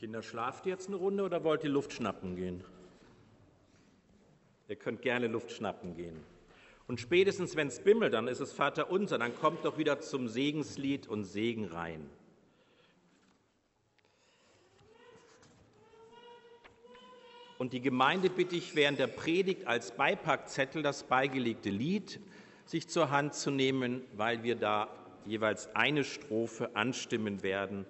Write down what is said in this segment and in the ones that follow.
Kinder, schlaft ihr jetzt eine Runde oder wollt ihr Luft schnappen gehen? Ihr könnt gerne Luft schnappen gehen. Und spätestens, wenn es bimmelt, dann ist es Vater unser, dann kommt doch wieder zum Segenslied und Segen rein. Und die Gemeinde bitte ich während der Predigt als Beipackzettel das beigelegte Lied sich zur Hand zu nehmen, weil wir da jeweils eine Strophe anstimmen werden.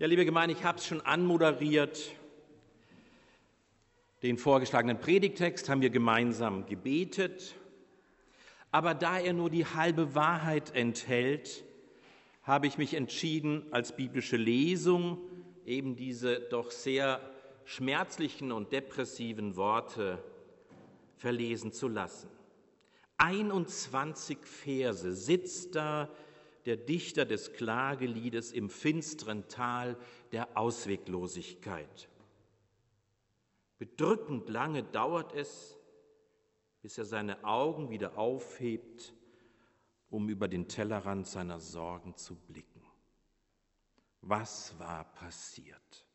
Ja, liebe Gemeinde, ich habe es schon anmoderiert. Den vorgeschlagenen Predigtext haben wir gemeinsam gebetet. Aber da er nur die halbe Wahrheit enthält, habe ich mich entschieden, als biblische Lesung eben diese doch sehr schmerzlichen und depressiven Worte verlesen zu lassen. 21 Verse sitzt da der Dichter des Klageliedes im finsteren Tal der Ausweglosigkeit. Bedrückend lange dauert es, bis er seine Augen wieder aufhebt, um über den Tellerrand seiner Sorgen zu blicken. Was war passiert?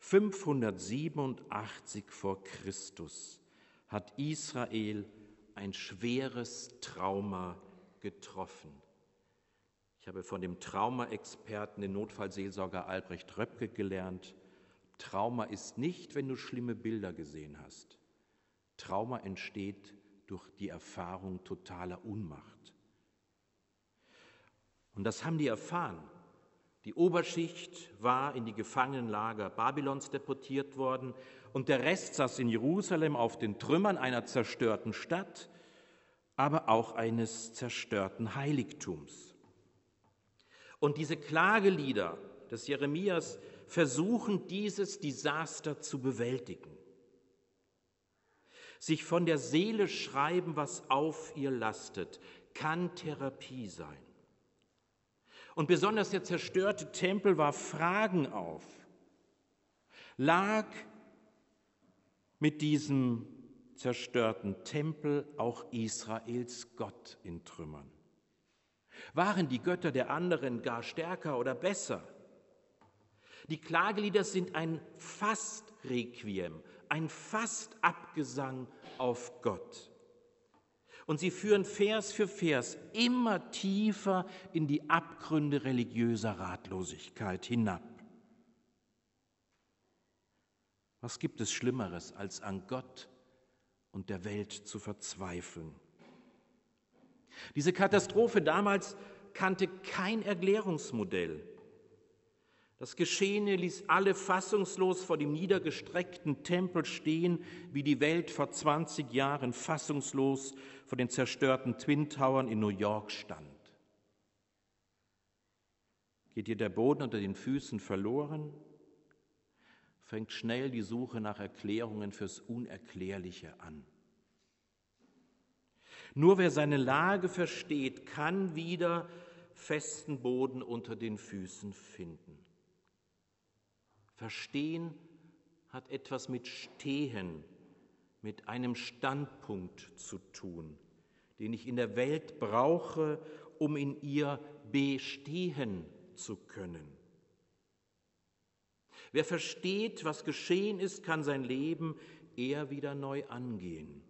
587 vor Christus hat Israel ein schweres Trauma getroffen. Ich habe von dem Traumaexperten, den Notfallseelsorger Albrecht Röpke gelernt, Trauma ist nicht, wenn du schlimme Bilder gesehen hast. Trauma entsteht durch die Erfahrung totaler Unmacht. Und das haben die erfahren. Die Oberschicht war in die Gefangenenlager Babylons deportiert worden und der Rest saß in Jerusalem auf den Trümmern einer zerstörten Stadt aber auch eines zerstörten Heiligtums. Und diese Klagelieder des Jeremias versuchen dieses Desaster zu bewältigen. Sich von der Seele schreiben, was auf ihr lastet, kann Therapie sein. Und besonders der zerstörte Tempel war Fragen auf. Lag mit diesem zerstörten Tempel auch Israels Gott in Trümmern? Waren die Götter der anderen gar stärker oder besser? Die Klagelieder sind ein Fastrequiem, ein Fastabgesang auf Gott. Und sie führen Vers für Vers immer tiefer in die Abgründe religiöser Ratlosigkeit hinab. Was gibt es Schlimmeres, als an Gott und der Welt zu verzweifeln. Diese Katastrophe damals kannte kein Erklärungsmodell. Das Geschehene ließ alle fassungslos vor dem niedergestreckten Tempel stehen, wie die Welt vor 20 Jahren fassungslos vor den zerstörten Twin Towern in New York stand. Geht dir der Boden unter den Füßen verloren? Fängt schnell die Suche nach Erklärungen fürs Unerklärliche an. Nur wer seine Lage versteht, kann wieder festen Boden unter den Füßen finden. Verstehen hat etwas mit Stehen, mit einem Standpunkt zu tun, den ich in der Welt brauche, um in ihr bestehen zu können. Wer versteht, was geschehen ist, kann sein Leben eher wieder neu angehen.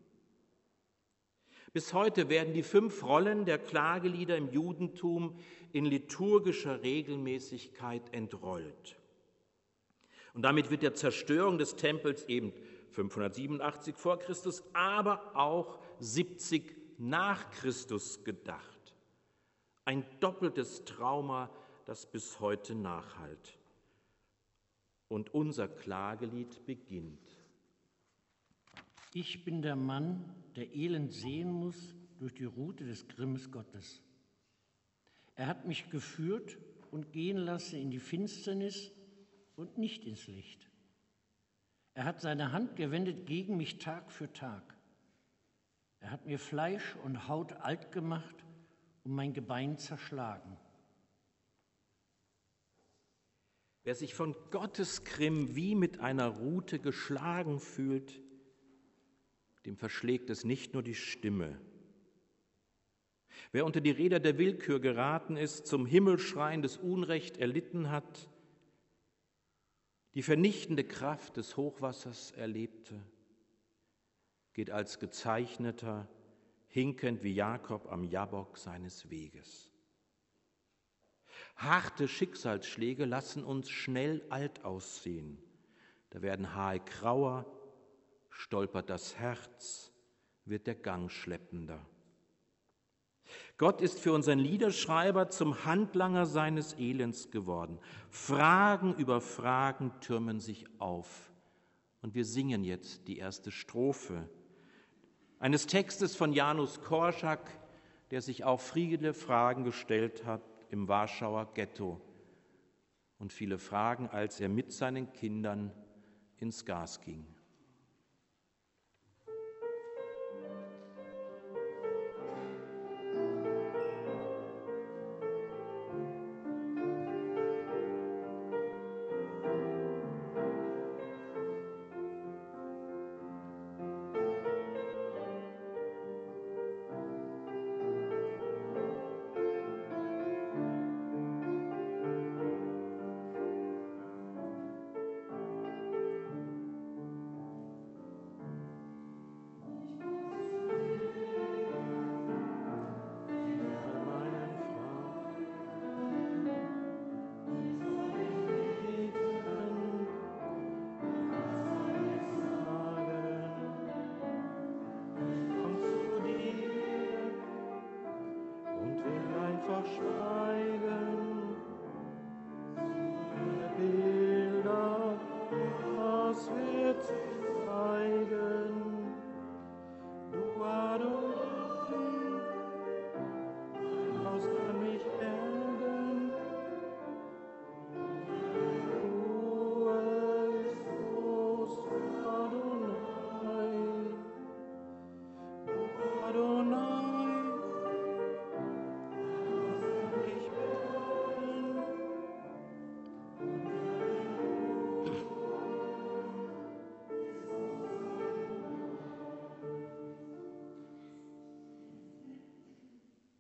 Bis heute werden die fünf Rollen der Klagelieder im Judentum in liturgischer Regelmäßigkeit entrollt. Und damit wird der Zerstörung des Tempels eben 587 vor Christus, aber auch 70 nach Christus gedacht. Ein doppeltes Trauma, das bis heute nachhalt. Und unser Klagelied beginnt. Ich bin der Mann, der Elend sehen muss durch die Route des Grimmes Gottes. Er hat mich geführt und gehen lassen in die Finsternis und nicht ins Licht. Er hat seine Hand gewendet gegen mich Tag für Tag. Er hat mir Fleisch und Haut alt gemacht und mein Gebein zerschlagen. Wer sich von Gottes Grimm wie mit einer Rute geschlagen fühlt, dem verschlägt es nicht nur die Stimme. Wer unter die Räder der Willkür geraten ist, zum Himmelschreien des Unrecht erlitten hat, die vernichtende Kraft des Hochwassers erlebte, geht als gezeichneter, hinkend wie Jakob am Jabok seines Weges. Harte Schicksalsschläge lassen uns schnell alt aussehen. Da werden Haare grauer, stolpert das Herz, wird der Gang schleppender. Gott ist für unseren Liederschreiber zum Handlanger seines Elends geworden. Fragen über Fragen türmen sich auf. Und wir singen jetzt die erste Strophe eines Textes von Janus Korczak, der sich auch viele Fragen gestellt hat im Warschauer Ghetto und viele Fragen, als er mit seinen Kindern ins Gas ging.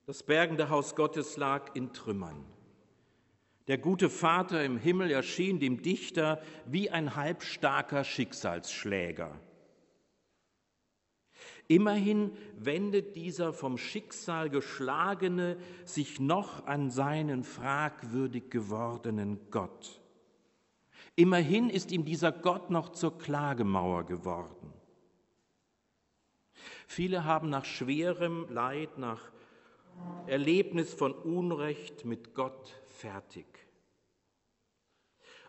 Das bergende Haus Gottes lag in Trümmern. Der gute Vater im Himmel erschien dem Dichter wie ein halbstarker Schicksalsschläger. Immerhin wendet dieser vom Schicksal geschlagene sich noch an seinen fragwürdig gewordenen Gott. Immerhin ist ihm dieser Gott noch zur Klagemauer geworden. Viele haben nach schwerem Leid, nach Erlebnis von Unrecht mit Gott fertig.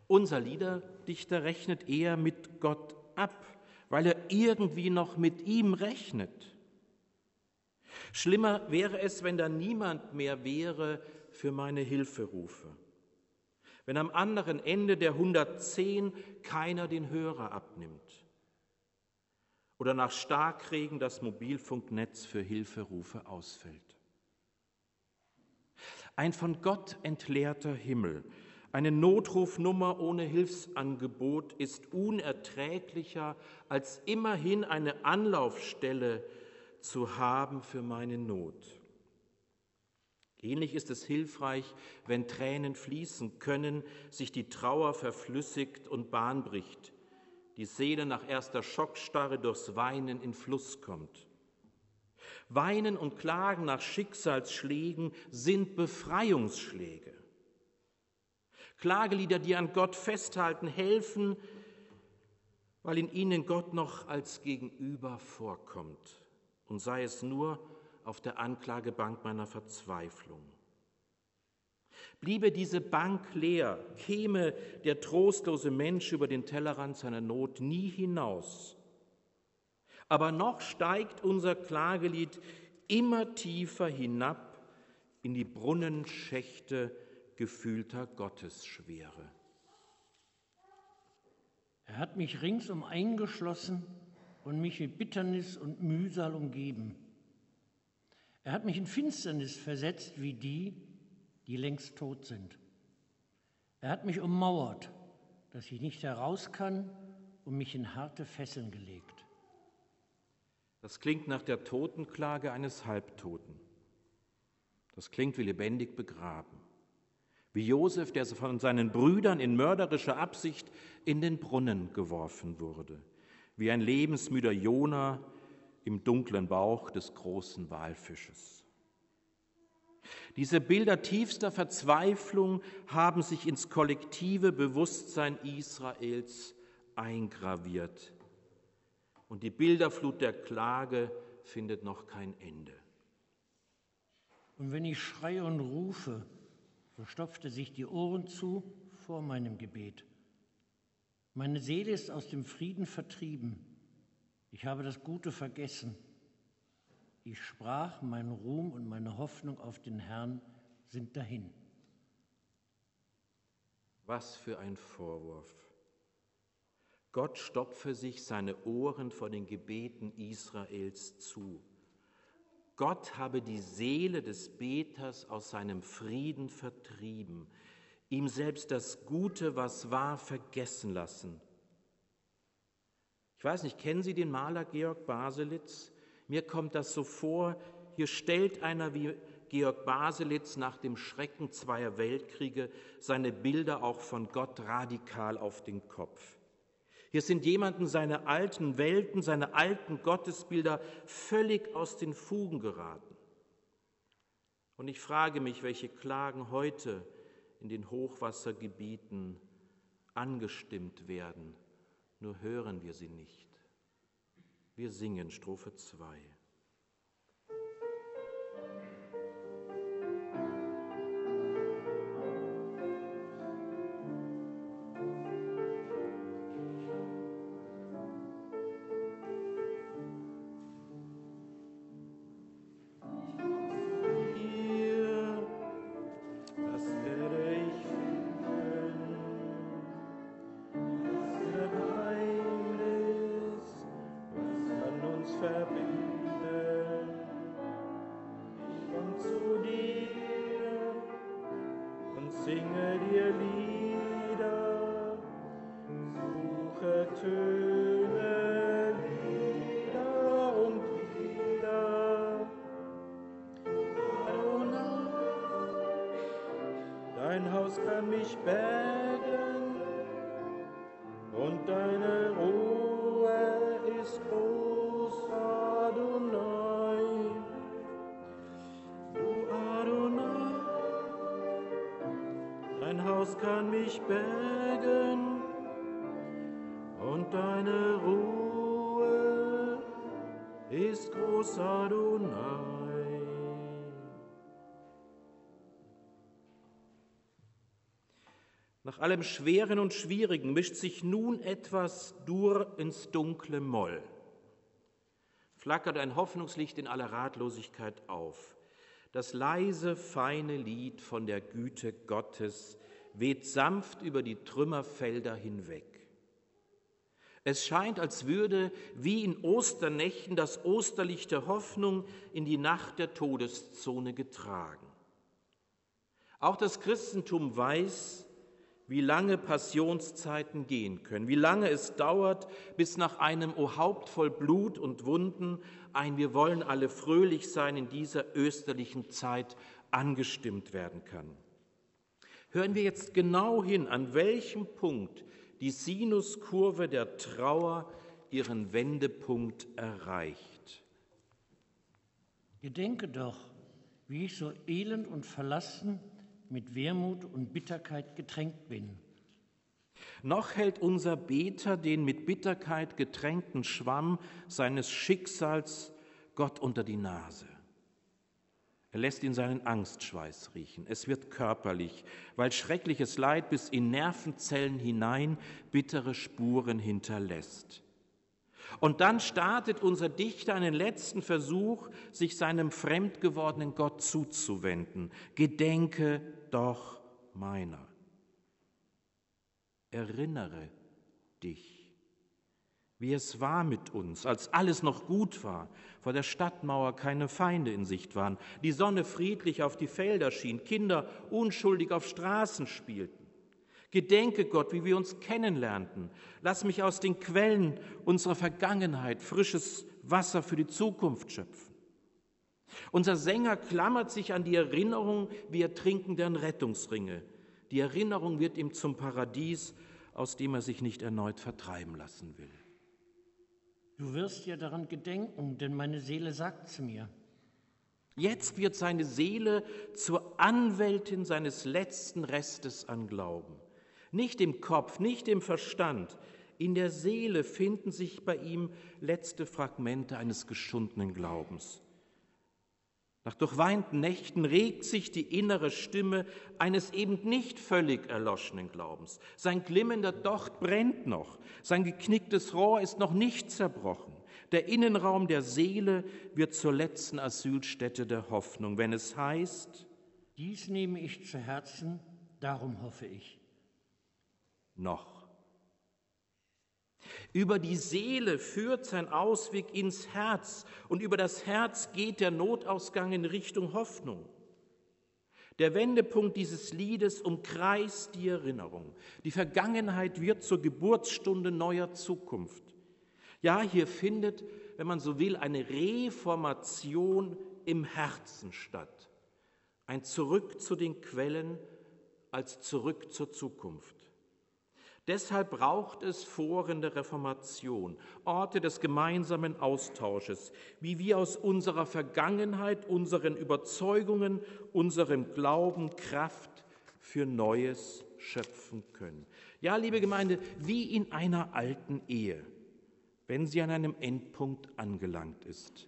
Unser Liederdichter rechnet eher mit Gott ab, weil er irgendwie noch mit ihm rechnet. Schlimmer wäre es, wenn da niemand mehr wäre für meine Hilferufe. Wenn am anderen Ende der 110 keiner den Hörer abnimmt. Oder nach Starkregen das Mobilfunknetz für Hilferufe ausfällt. Ein von Gott entleerter Himmel, eine Notrufnummer ohne Hilfsangebot ist unerträglicher, als immerhin eine Anlaufstelle zu haben für meine Not. Ähnlich ist es hilfreich, wenn Tränen fließen können, sich die Trauer verflüssigt und Bahn bricht, die Seele nach erster Schockstarre durchs Weinen in Fluss kommt. Weinen und Klagen nach Schicksalsschlägen sind Befreiungsschläge. Klagelieder, die an Gott festhalten, helfen, weil in ihnen Gott noch als Gegenüber vorkommt und sei es nur auf der Anklagebank meiner Verzweiflung. Bliebe diese Bank leer, käme der trostlose Mensch über den Tellerrand seiner Not nie hinaus, aber noch steigt unser Klagelied immer tiefer hinab in die Brunnenschächte gefühlter Gottesschwere. Er hat mich ringsum eingeschlossen und mich mit Bitternis und Mühsal umgeben. Er hat mich in Finsternis versetzt wie die, die längst tot sind. Er hat mich ummauert, dass ich nicht heraus kann und mich in harte Fesseln gelegt. Das klingt nach der Totenklage eines Halbtoten. Das klingt wie lebendig begraben. Wie Josef, der von seinen Brüdern in mörderischer Absicht in den Brunnen geworfen wurde. Wie ein lebensmüder Jona im dunklen Bauch des großen Walfisches. Diese Bilder tiefster Verzweiflung haben sich ins kollektive Bewusstsein Israels eingraviert. Und die Bilderflut der Klage findet noch kein Ende. Und wenn ich schreie und rufe, so stopfte sich die Ohren zu vor meinem Gebet. Meine Seele ist aus dem Frieden vertrieben. Ich habe das Gute vergessen. Ich sprach, mein Ruhm und meine Hoffnung auf den Herrn sind dahin. Was für ein Vorwurf. Gott stopfe sich seine Ohren vor den Gebeten Israels zu. Gott habe die Seele des Beters aus seinem Frieden vertrieben, ihm selbst das Gute, was war, vergessen lassen. Ich weiß nicht, kennen Sie den Maler Georg Baselitz? Mir kommt das so vor, hier stellt einer wie Georg Baselitz nach dem Schrecken zweier Weltkriege seine Bilder auch von Gott radikal auf den Kopf. Hier sind jemanden seine alten Welten, seine alten Gottesbilder völlig aus den Fugen geraten. Und ich frage mich, welche Klagen heute in den Hochwassergebieten angestimmt werden, nur hören wir sie nicht. Wir singen Strophe 2. Dein Haus kann mich bergen. Nach allem Schweren und Schwierigen mischt sich nun etwas Dur ins dunkle Moll. Flackert ein Hoffnungslicht in aller Ratlosigkeit auf. Das leise, feine Lied von der Güte Gottes weht sanft über die Trümmerfelder hinweg. Es scheint, als würde wie in Osternächten das Osterlicht der Hoffnung in die Nacht der Todeszone getragen. Auch das Christentum weiß, wie lange Passionszeiten gehen können, wie lange es dauert, bis nach einem O Haupt voll Blut und Wunden ein Wir wollen alle fröhlich sein in dieser österlichen Zeit angestimmt werden kann. Hören wir jetzt genau hin, an welchem Punkt die Sinuskurve der Trauer ihren Wendepunkt erreicht. Gedenke doch, wie ich so elend und verlassen mit Wermut und Bitterkeit getränkt bin. Noch hält unser Beter den mit Bitterkeit getränkten Schwamm seines Schicksals Gott unter die Nase. Er lässt ihn seinen Angstschweiß riechen. Es wird körperlich, weil schreckliches Leid bis in Nervenzellen hinein bittere Spuren hinterlässt. Und dann startet unser Dichter einen letzten Versuch, sich seinem fremd gewordenen Gott zuzuwenden. Gedenke doch meiner. Erinnere dich, wie es war mit uns, als alles noch gut war, vor der Stadtmauer keine Feinde in Sicht waren, die Sonne friedlich auf die Felder schien, Kinder unschuldig auf Straßen spielten. Gedenke Gott, wie wir uns kennenlernten. Lass mich aus den Quellen unserer Vergangenheit frisches Wasser für die Zukunft schöpfen. Unser Sänger klammert sich an die Erinnerung wie ertrinkend an Rettungsringe. Die Erinnerung wird ihm zum Paradies, aus dem er sich nicht erneut vertreiben lassen will. Du wirst ja daran gedenken, denn meine Seele sagt's mir. Jetzt wird seine Seele zur Anwältin seines letzten Restes an Glauben. Nicht im Kopf, nicht im Verstand. In der Seele finden sich bei ihm letzte Fragmente eines geschundenen Glaubens. Nach durchweinten Nächten regt sich die innere Stimme eines eben nicht völlig erloschenen Glaubens. Sein glimmender Docht brennt noch, sein geknicktes Rohr ist noch nicht zerbrochen. Der Innenraum der Seele wird zur letzten Asylstätte der Hoffnung, wenn es heißt, dies nehme ich zu Herzen, darum hoffe ich. Noch. Über die Seele führt sein Ausweg ins Herz und über das Herz geht der Notausgang in Richtung Hoffnung. Der Wendepunkt dieses Liedes umkreist die Erinnerung. Die Vergangenheit wird zur Geburtsstunde neuer Zukunft. Ja, hier findet, wenn man so will, eine Reformation im Herzen statt. Ein Zurück zu den Quellen als Zurück zur Zukunft. Deshalb braucht es Foren der Reformation, Orte des gemeinsamen Austausches, wie wir aus unserer Vergangenheit, unseren Überzeugungen, unserem Glauben Kraft für Neues schöpfen können. Ja, liebe Gemeinde, wie in einer alten Ehe, wenn sie an einem Endpunkt angelangt ist,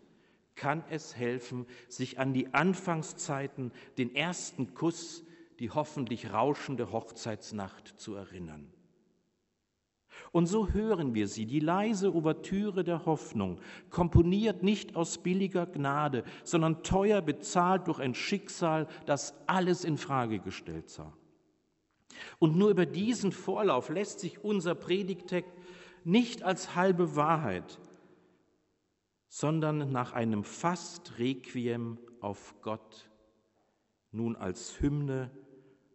kann es helfen, sich an die Anfangszeiten, den ersten Kuss, die hoffentlich rauschende Hochzeitsnacht zu erinnern. Und so hören wir sie, die leise Ouvertüre der Hoffnung, komponiert nicht aus billiger Gnade, sondern teuer bezahlt durch ein Schicksal, das alles in Frage gestellt sah. Und nur über diesen Vorlauf lässt sich unser Predigtext nicht als halbe Wahrheit, sondern nach einem fast Requiem auf Gott, nun als Hymne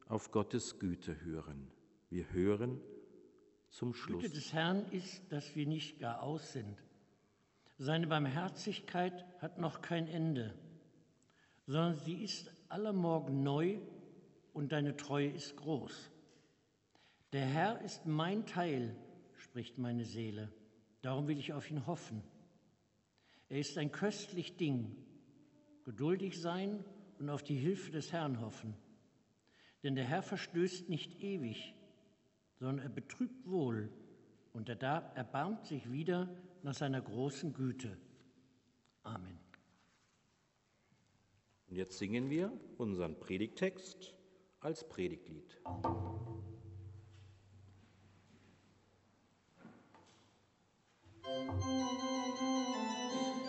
auf Gottes Güte hören. Wir hören zum Schluss. Güte des Herrn ist, dass wir nicht gar aus sind. Seine Barmherzigkeit hat noch kein Ende, sondern sie ist aller Morgen neu und deine Treue ist groß. Der Herr ist mein Teil, spricht meine Seele, darum will ich auf ihn hoffen. Er ist ein köstlich Ding, geduldig sein und auf die Hilfe des Herrn hoffen. Denn der Herr verstößt nicht ewig, sondern er betrübt wohl und er erbarmt sich wieder nach seiner großen Güte. Amen. Und jetzt singen wir unseren Predigtext als Predigtlied. Musik